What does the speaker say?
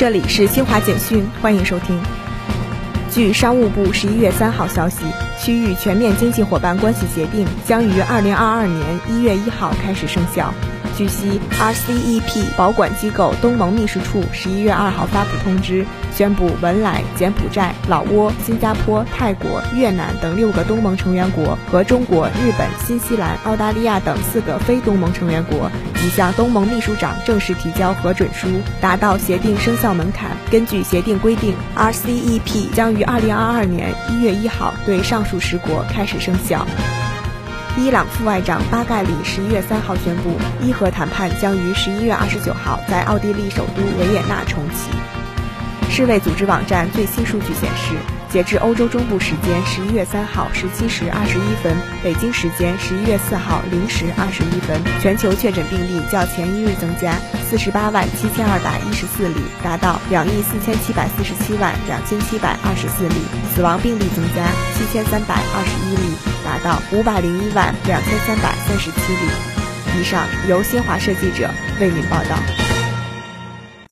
这里是新华简讯，欢迎收听。据商务部十一月三号消息，区域全面经济伙伴关系协定将于二零二二年一月一号开始生效。据悉，RCEP 保管机构东盟秘书处十一月二号发布通知，宣布文莱、柬埔寨、老挝、新加坡、泰国、越南等六个东盟成员国和中国、日本、新西兰、澳大利亚等四个非东盟成员国已向东盟秘书长正式提交核准书，达到协定生效门槛。根据协定规定，RCEP 将于二零二二年一月一号对上述十国开始生效。伊朗副外长巴盖里十一月三号宣布，伊核谈判将于十一月二十九号在奥地利首都维也纳重启。世卫组织网站最新数据显示，截至欧洲中部时间十一月三号十七时二十一分，北京时间十一月四号零时二十一分，全球确诊病例较前一日增加四十八万七千二百一十四例，达到两亿四千七百四十七万两千七百二十四例；死亡病例增加七千三百二十一例，达到五百零一万两千三百三十七例。以上由新华社记者为您报道。